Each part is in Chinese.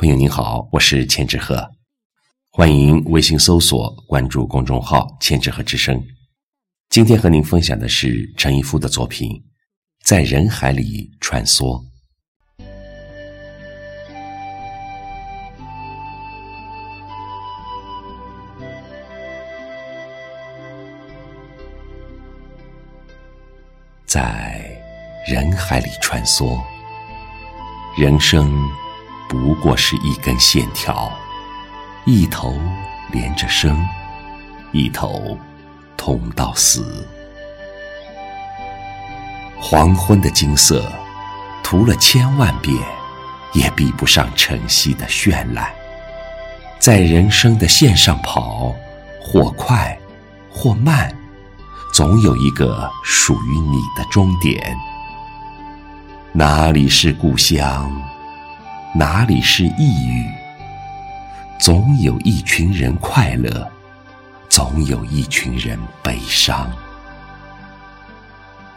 朋友您好，我是千纸鹤，欢迎微信搜索关注公众号“千纸鹤之声”。今天和您分享的是陈一夫的作品《在人海里穿梭》。在人海里穿梭，人生。不过是一根线条，一头连着生，一头通到死。黄昏的金色，涂了千万遍，也比不上晨曦的绚烂。在人生的线上跑，或快，或慢，总有一个属于你的终点。哪里是故乡？哪里是抑郁？总有一群人快乐，总有一群人悲伤。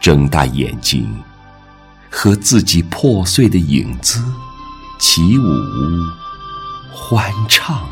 睁大眼睛，和自己破碎的影子起舞欢唱。